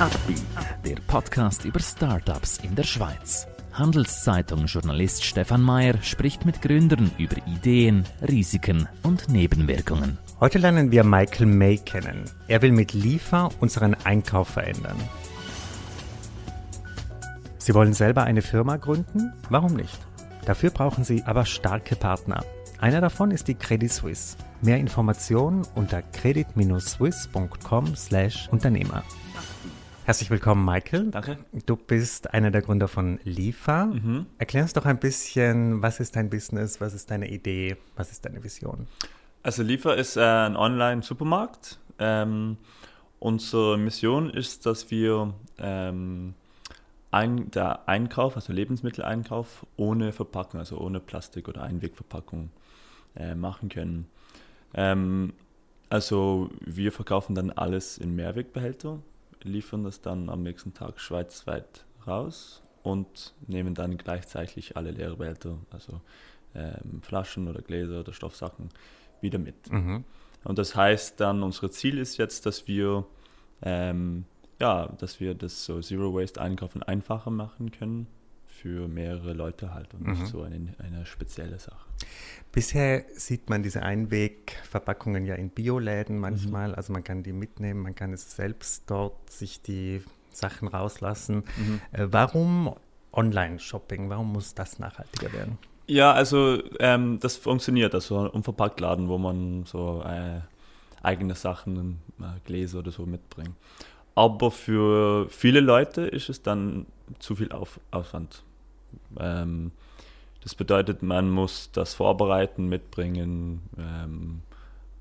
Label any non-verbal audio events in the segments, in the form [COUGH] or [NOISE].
Upbeat, der Podcast über Startups in der Schweiz. Handelszeitung-Journalist Stefan Mayer spricht mit Gründern über Ideen, Risiken und Nebenwirkungen. Heute lernen wir Michael May kennen. Er will mit Liefer unseren Einkauf verändern. Sie wollen selber eine Firma gründen? Warum nicht? Dafür brauchen Sie aber starke Partner. Einer davon ist die Credit Suisse. Mehr Informationen unter credit-swiss.com/Unternehmer. Herzlich willkommen, Michael. Danke. Du bist einer der Gründer von Liefer. Mhm. Erklär uns doch ein bisschen, was ist dein Business, was ist deine Idee, was ist deine Vision? Also Liefer ist äh, ein Online-Supermarkt. Ähm, unsere Mission ist, dass wir ähm, ein, der Einkauf, also Lebensmitteleinkauf, ohne Verpackung, also ohne Plastik- oder Einwegverpackung äh, machen können. Ähm, also wir verkaufen dann alles in Mehrwegbehälter liefern das dann am nächsten Tag schweizweit raus und nehmen dann gleichzeitig alle Leerbehälter, also ähm, Flaschen oder Gläser oder Stoffsachen, wieder mit. Mhm. Und das heißt dann, unser Ziel ist jetzt, dass wir ähm, ja, dass wir das so Zero Waste Einkaufen einfacher machen können für mehrere Leute halt und mhm. nicht so eine, eine spezielle Sache. Bisher sieht man diese Einwegverpackungen ja in Bioläden manchmal. Mhm. Also man kann die mitnehmen, man kann es selbst dort sich die Sachen rauslassen. Mhm. Äh, warum Online-Shopping? Warum muss das nachhaltiger werden? Ja, also ähm, das funktioniert. Also ein Unverpacktladen, wo man so äh, eigene Sachen, äh, Gläser oder so mitbringt. Aber für viele Leute ist es dann zu viel Auf Aufwand. Ähm, das bedeutet, man muss das vorbereiten, mitbringen, ähm,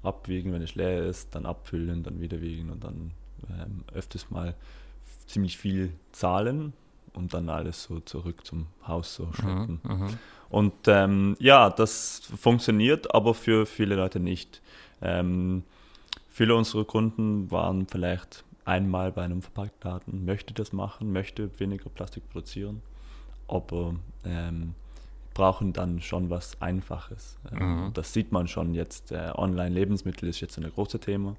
abwiegen, wenn es leer ist, dann abfüllen, dann wieder wiegen und dann ähm, öfters mal ziemlich viel zahlen und dann alles so zurück zum Haus so schleppen. Mhm, mhm, und ähm, ja, das funktioniert, aber für viele Leute nicht. Ähm, viele unserer Kunden waren vielleicht einmal bei einem Verpacktladen, möchte das machen, möchte weniger Plastik produzieren aber ähm, brauchen dann schon was Einfaches. Ähm, mhm. Das sieht man schon jetzt. Äh, Online-Lebensmittel ist jetzt ein großes Thema,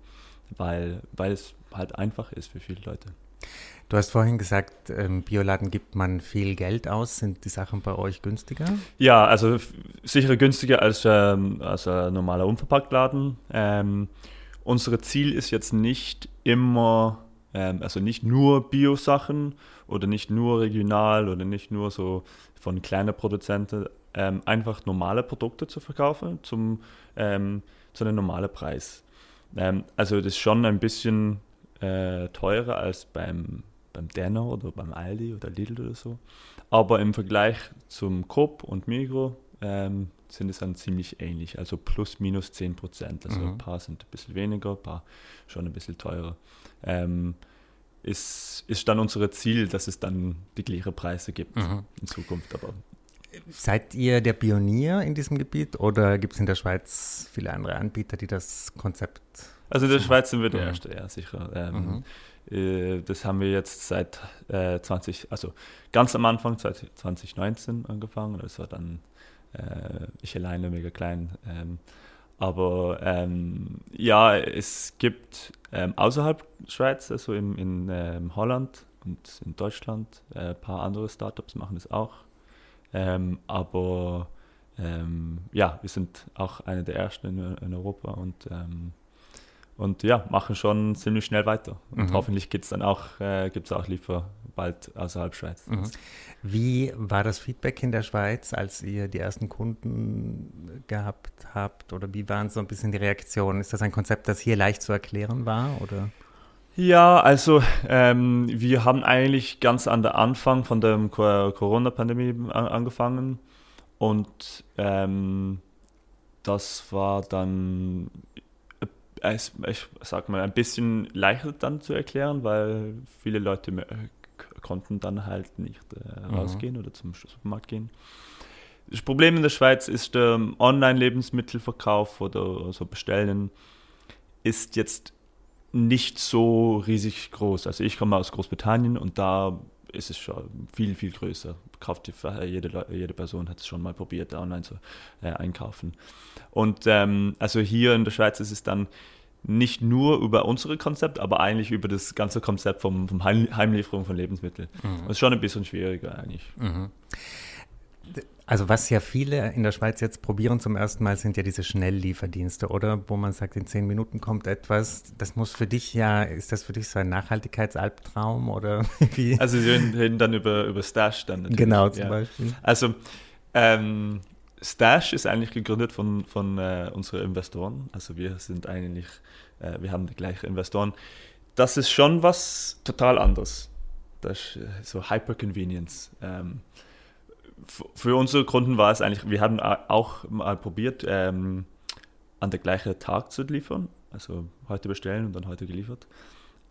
weil, weil es halt einfach ist für viele Leute. Du hast vorhin gesagt, im Bioladen gibt man viel Geld aus. Sind die Sachen bei euch günstiger? Ja, also sicher günstiger als, ähm, als ein normaler Unverpacktladen. Ähm, unser Ziel ist jetzt nicht immer ähm, also nicht nur Bio-Sachen oder nicht nur regional oder nicht nur so von kleinen Produzenten, ähm, einfach normale Produkte zu verkaufen zum, ähm, zu einem normalen Preis. Ähm, also das ist schon ein bisschen äh, teurer als beim, beim Denner oder beim Aldi oder Lidl oder so. Aber im Vergleich zum Coop und Migro ähm, sind es dann ziemlich ähnlich, also plus minus 10 Prozent. Also mhm. ein paar sind ein bisschen weniger, ein paar schon ein bisschen teurer. Ähm, ist, ist dann unser Ziel, dass es dann die gleichen Preise gibt mhm. in Zukunft. Aber Seid ihr der Pionier in diesem Gebiet oder gibt es in der Schweiz viele andere Anbieter, die das Konzept. Also in der Schweiz sind wir der mhm. Erste, ja, sicher. Ähm, mhm. äh, das haben wir jetzt seit äh, 20, also ganz am Anfang, seit 2019 angefangen. Das war dann äh, ich alleine mega klein. Ähm, aber ähm, ja, es gibt ähm, außerhalb Schweiz, also in, in ähm, Holland und in Deutschland, äh, ein paar andere Startups machen das auch. Ähm, aber ähm, ja, wir sind auch eine der ersten in, in Europa und ähm, und ja, machen schon ziemlich schnell weiter. Und mhm. hoffentlich gibt's dann auch, äh, gibt es auch Liefer bald außerhalb Schweiz. Mhm. Wie war das Feedback in der Schweiz, als ihr die ersten Kunden gehabt habt? Oder wie waren so ein bisschen die Reaktionen? Ist das ein Konzept, das hier leicht zu erklären war? Oder? Ja, also ähm, wir haben eigentlich ganz an der Anfang von der Corona-Pandemie angefangen und ähm, das war dann ich, ich sag mal, ein bisschen leichter dann zu erklären, weil viele Leute konnten dann halt nicht äh, mhm. rausgehen oder zum Supermarkt gehen. Das Problem in der Schweiz ist der Online-Lebensmittelverkauf oder so bestellen ist jetzt nicht so riesig groß. Also ich komme aus Großbritannien und da ist es schon viel, viel größer. Kauft die, jede, jede Person hat es schon mal probiert, online zu äh, einkaufen. Und ähm, also hier in der Schweiz ist es dann nicht nur über unsere Konzept, aber eigentlich über das ganze Konzept vom, vom Heimlieferung von Lebensmitteln. Mhm. Das ist schon ein bisschen schwieriger eigentlich. Mhm. Also was ja viele in der Schweiz jetzt probieren zum ersten Mal, sind ja diese Schnelllieferdienste, oder? Wo man sagt, in zehn Minuten kommt etwas. Das muss für dich ja, ist das für dich so ein Nachhaltigkeitsalbtraum oder [LAUGHS] wie? Also Sie reden dann über, über Stash dann natürlich. Genau, zum ja. Beispiel. Also ähm, Stash ist eigentlich gegründet von, von äh, unseren Investoren. Also wir sind eigentlich, äh, wir haben die gleichen Investoren. Das ist schon was total anderes. Das ist äh, so Hyperconvenience. Ähm, für unsere Kunden war es eigentlich, wir haben auch mal probiert, ähm, an der gleichen Tag zu liefern. Also heute bestellen und dann heute geliefert.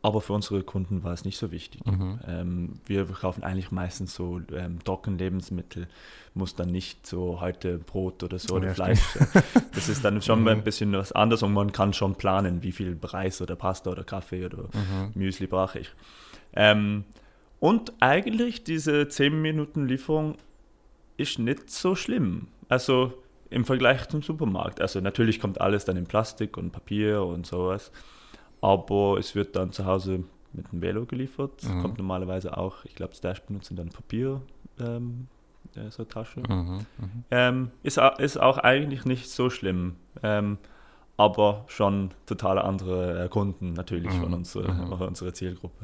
Aber für unsere Kunden war es nicht so wichtig. Mhm. Ähm, wir kaufen eigentlich meistens so ähm, Trockenlebensmittel, muss dann nicht so heute Brot oder so oder ja, Fleisch. das ist dann [LAUGHS] schon mhm. ein bisschen was anderes und man kann schon planen, wie viel Reis oder Pasta oder Kaffee oder mhm. Müsli brauche ich. Ähm, und eigentlich diese 10 Minuten Lieferung ist nicht so schlimm. Also im Vergleich zum Supermarkt. Also natürlich kommt alles dann in Plastik und Papier und sowas, aber es wird dann zu Hause mit dem Velo geliefert. Mhm. Kommt normalerweise auch, ich glaube, Stash benutzen dann Papier, ähm, äh, so Tasche. Mhm, mhm. Ähm, ist, ist auch eigentlich nicht so schlimm. Ähm, aber schon total andere Kunden natürlich mhm. von unserer, mhm. [LAUGHS] unserer Zielgruppe.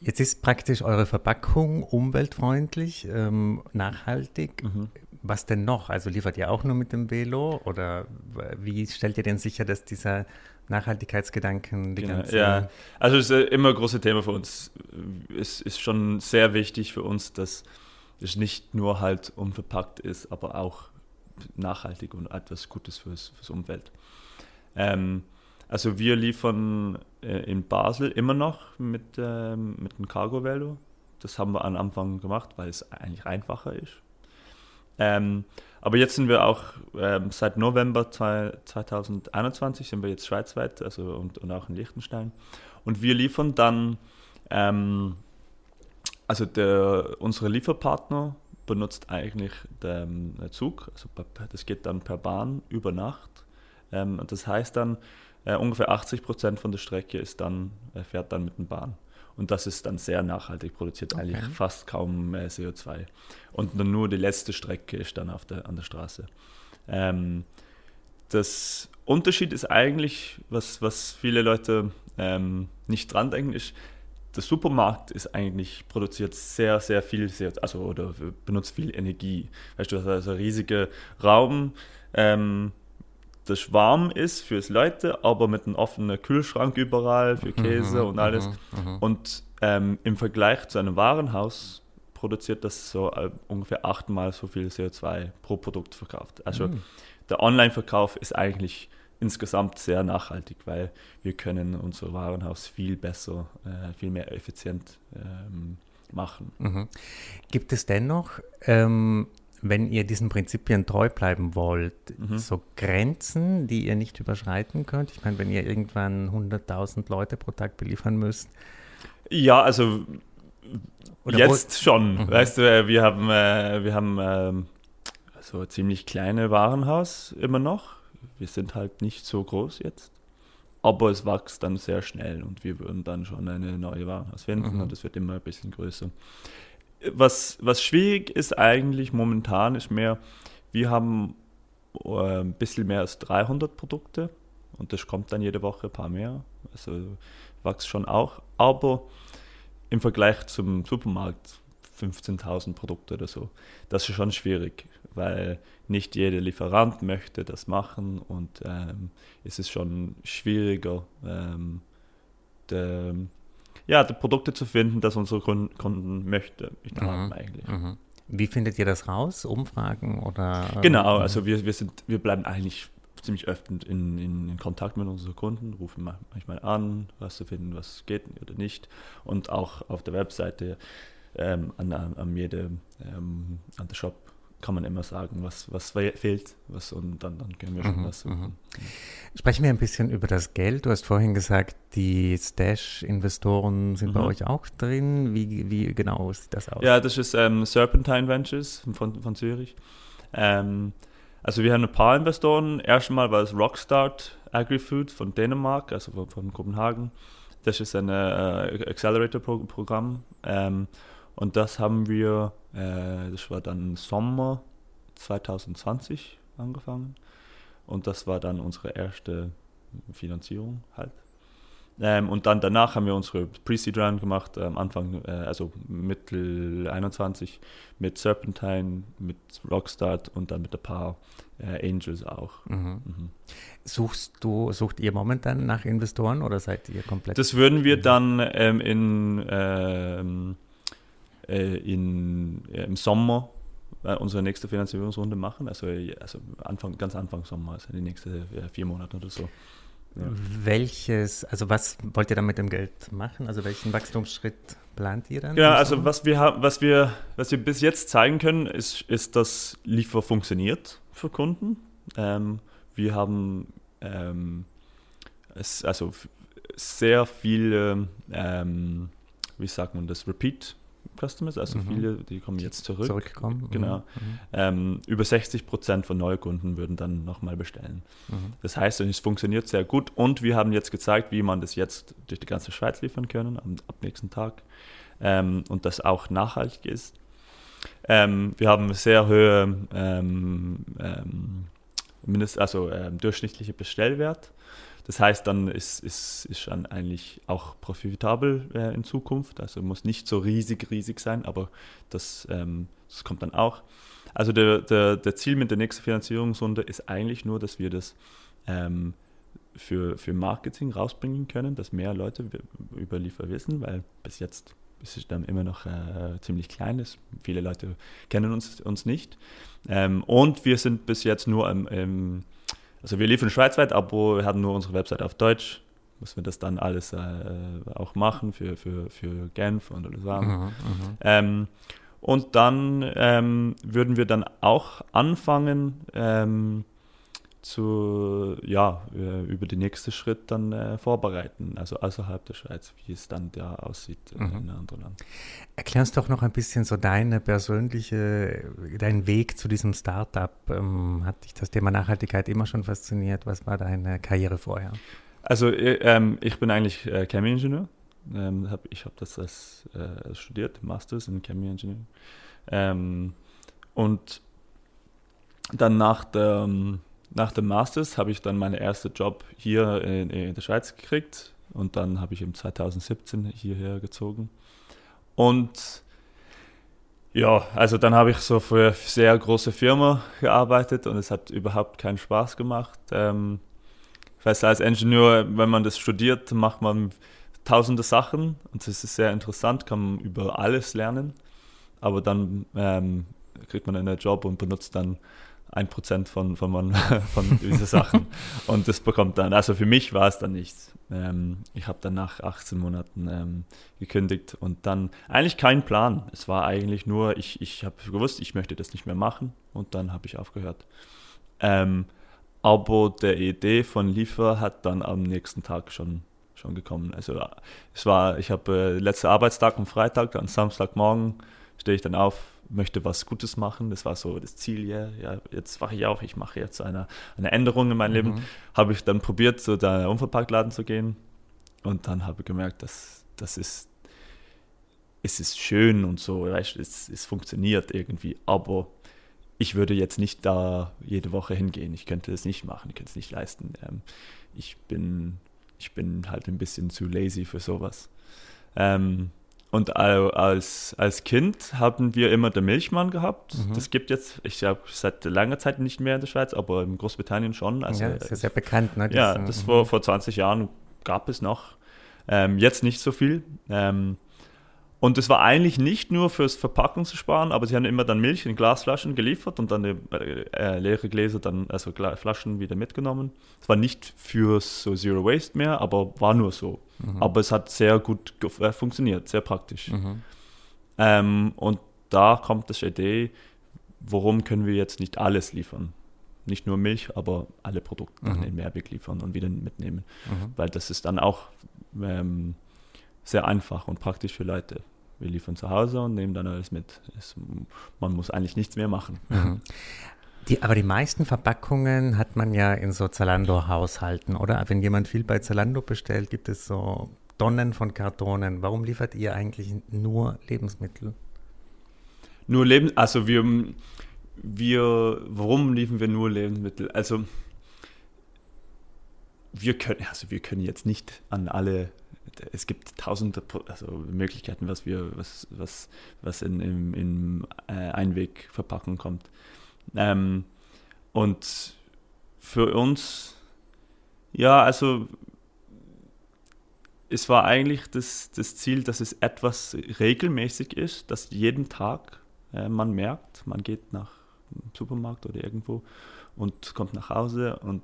Jetzt ist praktisch eure Verpackung umweltfreundlich, ähm, nachhaltig. Mhm. Was denn noch? Also liefert ihr auch nur mit dem Velo oder wie stellt ihr denn sicher, dass dieser Nachhaltigkeitsgedanken die genau, ganze Ja, also es ist immer ein großes Thema für uns. Es ist schon sehr wichtig für uns, dass es nicht nur halt unverpackt ist, aber auch nachhaltig und etwas Gutes fürs, fürs Umwelt. Ähm, also wir liefern äh, in Basel immer noch mit, ähm, mit dem Cargo Velo. Das haben wir am Anfang gemacht, weil es eigentlich einfacher ist. Ähm, aber jetzt sind wir auch ähm, seit November 2021 sind wir jetzt schweizweit, also und, und auch in Liechtenstein. Und wir liefern dann, ähm, also der, unsere Lieferpartner benutzt eigentlich den Zug, also das geht dann per Bahn über Nacht. Ähm, das heißt dann, äh, ungefähr 80 Prozent von der Strecke ist dann, äh, fährt dann mit der Bahn. Und das ist dann sehr nachhaltig, produziert okay. eigentlich fast kaum äh, CO2. Und dann nur die letzte Strecke ist dann auf der, an der Straße. Ähm, das Unterschied ist eigentlich, was, was viele Leute ähm, nicht dran denken, ist, der Supermarkt ist eigentlich, produziert sehr, sehr viel, CO2, also oder benutzt viel Energie. Weißt du, das ist also ein riesiger Raum, ähm, das warm ist fürs Leute, aber mit einem offenen Kühlschrank überall für Käse mhm, und alles. Mhm, mhm. und ähm, im Vergleich zu einem Warenhaus produziert das so äh, ungefähr achtmal so viel CO2 pro Produkt verkauft. Also mhm. der Online-Verkauf ist eigentlich insgesamt sehr nachhaltig, weil wir können unser Warenhaus viel besser, äh, viel mehr effizient ähm, machen. Mhm. Gibt es dennoch ähm, wenn ihr diesen Prinzipien treu bleiben wollt, mhm. so Grenzen, die ihr nicht überschreiten könnt? Ich meine, wenn ihr irgendwann 100.000 Leute pro Tag beliefern müsst. Ja, also Oder jetzt schon. Mhm. Weißt du, äh, wir haben, äh, wir haben äh, so ein ziemlich kleine Warenhaus immer noch. Wir sind halt nicht so groß jetzt. Aber es wächst dann sehr schnell und wir würden dann schon eine neue Warenhaus finden mhm. und es wird immer ein bisschen größer was, was schwierig ist eigentlich momentan, ist mehr, wir haben äh, ein bisschen mehr als 300 Produkte und das kommt dann jede Woche ein paar mehr. Also wächst schon auch. Aber im Vergleich zum Supermarkt 15.000 Produkte oder so, das ist schon schwierig, weil nicht jeder Lieferant möchte das machen und ähm, es ist schon schwieriger, ähm, der, ja, die Produkte zu finden, das unsere Kunden, möchte, mhm. haben eigentlich. Mhm. Wie findet ihr das raus? Umfragen oder? Genau, mhm. also wir, wir, sind, wir bleiben eigentlich ziemlich öfter in, in, in, Kontakt mit unseren Kunden, rufen manchmal an, was zu finden, was geht oder nicht. Und auch auf der Webseite ähm, an, an, jede, ähm, an der Shop kann man immer sagen, was, was fehlt, was und dann, dann können wir schon mhm, was suchen. Mhm. Sprechen wir ein bisschen über das Geld. Du hast vorhin gesagt, die Stash-Investoren sind mhm. bei euch auch drin. Wie, wie genau sieht das aus? Ja, das ist ähm, Serpentine Ventures von, von Zürich. Ähm, also wir haben ein paar Investoren. Erstmal war es Rockstart Agri-Food von Dänemark, also von, von Kopenhagen. Das ist ein äh, Accelerator-Programm. Ähm, und das haben wir, äh, das war dann Sommer 2020 angefangen. Und das war dann unsere erste Finanzierung halt. Ähm, und dann danach haben wir unsere Pre-Seed Run gemacht, am ähm, Anfang, äh, also Mittel 21 mit Serpentine, mit Rockstart und dann mit ein paar äh, Angels auch. Mhm. Mhm. Suchst du, sucht ihr momentan nach Investoren oder seid ihr komplett? Das würden wir dann ähm, in, ähm, äh, in, im Sommer äh, unsere nächste Finanzierungsrunde machen. Also, also Anfang, ganz Anfang Sommer, also die nächsten vier Monate oder so. Ja. Welches, also was wollt ihr dann mit dem Geld machen? Also welchen Wachstumsschritt plant ihr dann? Ja, also was wir haben, was wir, was wir bis jetzt zeigen können, ist, ist, dass Liefer funktioniert für Kunden. Ähm, wir haben ähm, es, also sehr viele, ähm, wie sagt man das, Repeat Customers, also mhm. viele, die kommen jetzt zurück. Zurückkommen. Genau. Mhm. mhm. Ähm, über 60 Prozent von Neukunden würden dann nochmal bestellen. Mhm. Das heißt, es funktioniert sehr gut und wir haben jetzt gezeigt, wie man das jetzt durch die ganze Schweiz liefern können, am, ab nächsten Tag. Ähm, und das auch nachhaltig ist. Ähm, wir haben sehr hohe ähm, ähm, mindest, also ähm, durchschnittliche Bestellwert. Das heißt, dann ist, ist, ist eigentlich auch profitabel äh, in Zukunft. Also muss nicht so riesig, riesig sein, aber das, ähm, das kommt dann auch. Also der, der, der Ziel mit der nächsten Finanzierungsrunde ist eigentlich nur, dass wir das ähm, für, für Marketing rausbringen können, dass mehr Leute über Liefer wissen, weil bis jetzt ist es dann immer noch äh, ziemlich klein ist. Viele Leute kennen uns, uns nicht. Ähm, und wir sind bis jetzt nur im, im also wir liefern schweizweit, aber wir haben nur unsere Website auf Deutsch. Müssen wir das dann alles äh, auch machen für, für, für Genf und Lausanne. Mhm, mhm, ähm, und dann ähm, würden wir dann auch anfangen, ähm, zu, ja, äh, über den nächsten Schritt dann äh, vorbereiten, also außerhalb der Schweiz, wie es dann da aussieht mhm. in einem anderen Land. Erklär uns doch noch ein bisschen so deine persönliche, deinen Weg zu diesem Startup. Ähm, hat dich das Thema Nachhaltigkeit immer schon fasziniert? Was war deine Karriere vorher? Also äh, ähm, ich bin eigentlich äh, Chemieingenieur. Ähm, hab, ich habe das als, äh, studiert, Masters in Chemie Engineering. Ähm, und dann nach der ähm, nach dem Masters habe ich dann meinen ersten Job hier in, in, der Schweiz gekriegt und dann habe ich im 2017 hierher gezogen. Und ja, also dann habe ich so für eine sehr große Firma gearbeitet und es hat überhaupt keinen Spaß gemacht. Ähm, ich weiß, als Ingenieur, wenn man das studiert, macht man tausende Sachen und es ist sehr interessant, kann man über alles lernen. Aber dann ähm, kriegt man einen Job und benutzt dann ein Prozent von, von, man, [LAUGHS] von diesen Sachen. Und das bekommt dann, also für mich war es dann nichts. Ähm, ich habe dann nach 18 Monaten ähm, gekündigt und dann eigentlich kein Plan. Es war eigentlich nur, ich, ich habe gewusst, ich möchte das nicht mehr machen und dann habe ich aufgehört. Ähm, aber der Idee von Liefer hat dann am nächsten Tag schon, schon gekommen. Also es war, ich habe äh, letzter Arbeitstag am Freitag, dann Samstagmorgen stehe ich dann auf, möchte was Gutes machen. Das war so das Ziel, ja, ja jetzt wache ich auch, ich mache jetzt eine, eine Änderung in meinem mhm. Leben. Habe ich dann probiert, zu der Unverpacktladen zu gehen und dann habe ich gemerkt, dass das ist, es ist schön und so, weißt, es, es funktioniert irgendwie, aber ich würde jetzt nicht da jede Woche hingehen. Ich könnte es nicht machen, ich könnte es nicht leisten. Ähm, ich, bin, ich bin halt ein bisschen zu lazy für sowas. Ähm, und als, als Kind haben wir immer den Milchmann gehabt. Mhm. Das gibt jetzt, ich glaube, seit langer Zeit nicht mehr in der Schweiz, aber in Großbritannien schon. Also, ja, das ist sehr bekannt. Ne? Ja, das mhm. vor, vor 20 Jahren gab es noch. Ähm, jetzt nicht so viel. Ähm, und es war eigentlich nicht nur fürs Verpacken zu sparen, aber sie haben immer dann Milch in Glasflaschen geliefert und dann äh, äh, leere Gläser dann, also Flaschen wieder mitgenommen. Es war nicht für so Zero Waste mehr, aber war nur so. Mhm. Aber es hat sehr gut äh, funktioniert, sehr praktisch. Mhm. Ähm, und da kommt das Idee, warum können wir jetzt nicht alles liefern? Nicht nur Milch, aber alle Produkte mhm. in Mehrweg liefern und wieder mitnehmen. Mhm. Weil das ist dann auch ähm, sehr einfach und praktisch für Leute. Wir liefern zu Hause und nehmen dann alles mit. Es, man muss eigentlich nichts mehr machen. Mhm. Die, aber die meisten Verpackungen hat man ja in so Zalando-Haushalten, oder? Wenn jemand viel bei Zalando bestellt, gibt es so Tonnen von Kartonen. Warum liefert ihr eigentlich nur Lebensmittel? Nur Lebensmittel, also wir, wir, warum liefern wir nur Lebensmittel? Also wir können, also wir können jetzt nicht an alle, es gibt tausende also Möglichkeiten, was wir, was, was, was in, in, in äh, Einwegverpackung kommt. Ähm, und für uns, ja, also es war eigentlich das, das Ziel, dass es etwas regelmäßig ist, dass jeden Tag äh, man merkt, man geht nach dem Supermarkt oder irgendwo und kommt nach Hause und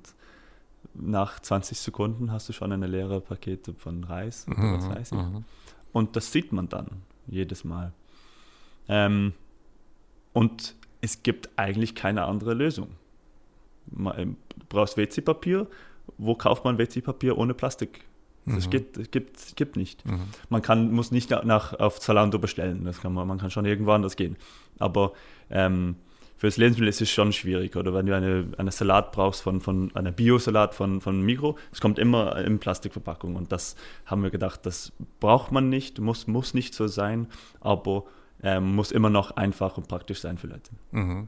nach 20 Sekunden hast du schon eine leere Pakete von Reis oder was mhm, weiß ich. Mhm. Und das sieht man dann jedes Mal. Ähm, und es gibt eigentlich keine andere Lösung. Ähm, du brauchst WC-Papier. Wo kauft man WC-Papier ohne Plastik? Das mhm. gibt, gibt, gibt nicht. Mhm. Man kann, muss nicht nach, auf Zalando bestellen. Das kann man, man kann schon irgendwo anders gehen. Aber ähm, fürs Lebensmittel ist es schon schwierig. Oder wenn du eine, eine Salat brauchst von, von einer Bio-Salat von, von Migro, es kommt immer in Plastikverpackung. Und das haben wir gedacht, das braucht man nicht, muss, muss nicht so sein, aber ähm, muss immer noch einfach und praktisch sein für Leute. Mhm.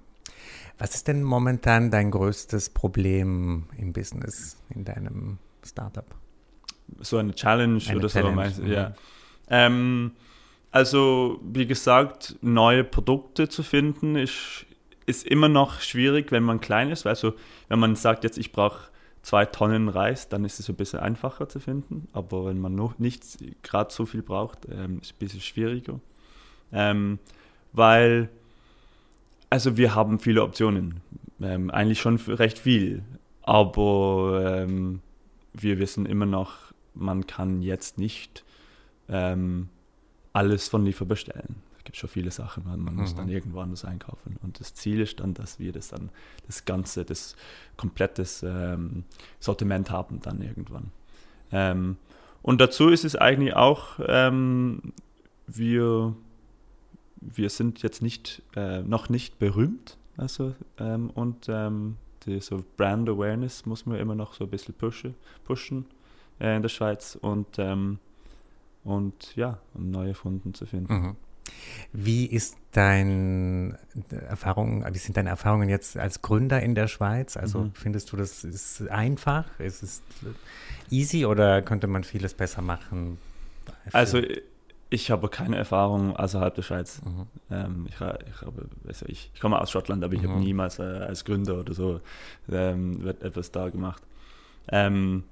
Was ist denn momentan dein größtes Problem im Business, in deinem Startup? So eine Challenge eine oder Challenge, so, meinst du? Mhm. Ja. Ähm, also, wie gesagt, neue Produkte zu finden, ist, ist immer noch schwierig, wenn man klein ist. Also, wenn man sagt, jetzt ich brauche zwei Tonnen Reis, dann ist es ein bisschen einfacher zu finden. Aber wenn man noch nicht gerade so viel braucht, ähm, ist es ein bisschen schwieriger. Ähm, weil, also wir haben viele Optionen, ähm, eigentlich schon recht viel, aber ähm, wir wissen immer noch, man kann jetzt nicht ähm, alles von Liefer bestellen. Es gibt schon viele Sachen, man, man mhm. muss dann irgendwo anders einkaufen. Und das Ziel ist dann, dass wir das dann, das ganze, das komplettes ähm, Sortiment haben dann irgendwann. Ähm, und dazu ist es eigentlich auch, wir wir sind jetzt nicht, äh, noch nicht berühmt. Also, ähm, und ähm, die so Brand Awareness muss man immer noch so ein bisschen pushen, pushen äh, in der Schweiz und, ähm, und ja, um neue Funden zu finden. Mhm. Wie ist dein Erfahrung, wie sind deine Erfahrungen jetzt als Gründer in der Schweiz? Also mhm. findest du, das ist einfach? Ist es easy oder könnte man vieles besser machen? Also ich habe keine Erfahrung außerhalb der Schweiz. Mhm. Ähm, ich, ich, habe, ich, ich, komme aus Schottland, aber ich mhm. habe niemals äh, als Gründer oder so ähm, etwas da gemacht. Ähm,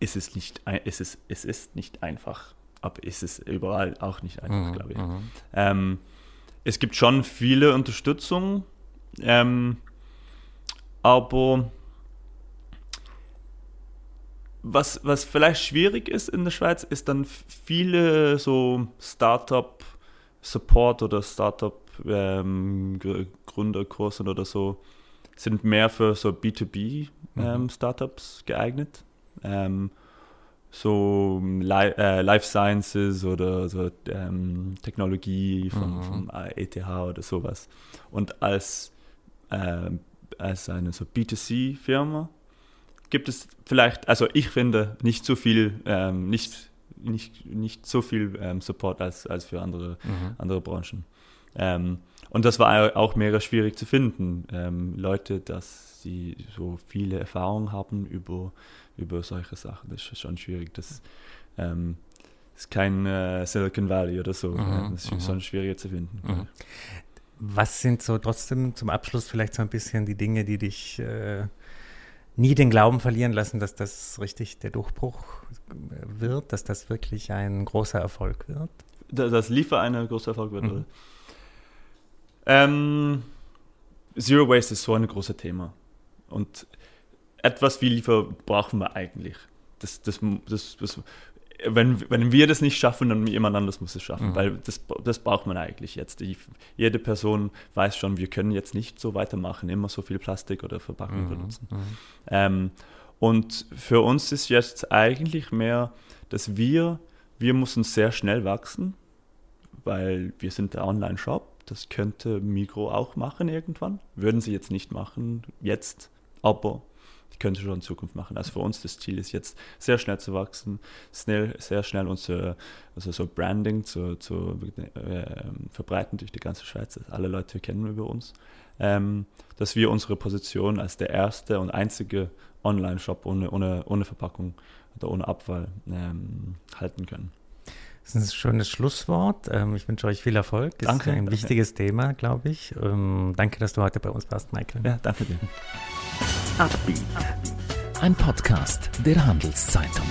es, ist nicht, es, ist, es ist nicht einfach, aber es ist überall auch nicht einfach, mhm. glaube ich. Mhm. Ähm, es gibt schon viele Unterstützung, ähm, aber was, was vielleicht schwierig ist in der Schweiz, ist dann viele so Startup-Support oder Startup-Gründerkurse ähm, oder so sind mehr für so B2B-Startups ähm, mhm. geeignet. Ähm, so Li äh, Life Sciences oder so ähm, Technologie von, mhm. vom ETH oder sowas. Und als, äh, als eine so B2C-Firma gibt es vielleicht, also ich finde nicht so viel, ähm, nicht, nicht, nicht so viel ähm, Support als, als für andere, mhm. andere Branchen. Ähm, und das war auch mega schwierig zu finden. Ähm, Leute, dass sie so viele Erfahrungen haben über, über solche Sachen, das ist schon schwierig. Das ähm, ist kein äh, Silicon Valley oder so. Mhm, das ist mhm. schon schwieriger zu finden. Mhm. Was sind so trotzdem zum Abschluss vielleicht so ein bisschen die Dinge, die dich äh, nie den Glauben verlieren lassen, dass das richtig der Durchbruch wird, dass das wirklich ein großer Erfolg wird? Das Liefer ein großer Erfolg wird, mhm. ähm, Zero Waste ist so ein großes Thema. Und etwas wie Liefer brauchen wir eigentlich. Das, das, das, das, wenn, wenn wir das nicht schaffen, dann jemand anderes muss es schaffen, mhm. weil das, das braucht man eigentlich jetzt. Die, jede Person weiß schon, wir können jetzt nicht so weitermachen, immer so viel Plastik oder Verpackung mhm. benutzen. Mhm. Ähm, und für uns ist jetzt eigentlich mehr, dass wir, wir müssen sehr schnell wachsen, weil wir sind der Online-Shop, Das könnte Migro auch machen irgendwann. Würden sie jetzt nicht machen, jetzt, aber könnte schon in Zukunft machen. Also für uns das Ziel ist jetzt sehr schnell zu wachsen, schnell, sehr schnell unser also so Branding zu, zu äh, verbreiten durch die ganze Schweiz. Alle Leute kennen über uns. Ähm, dass wir unsere Position als der erste und einzige Online-Shop ohne, ohne, ohne Verpackung oder ohne Abfall ähm, halten können. Das ist ein schönes Schlusswort. Ähm, ich wünsche euch viel Erfolg. Das danke. ist ein danke. wichtiges Thema, glaube ich. Ähm, danke, dass du heute bei uns warst, Michael. Ja, danke dir. Ein Podcast der Handelszeitung.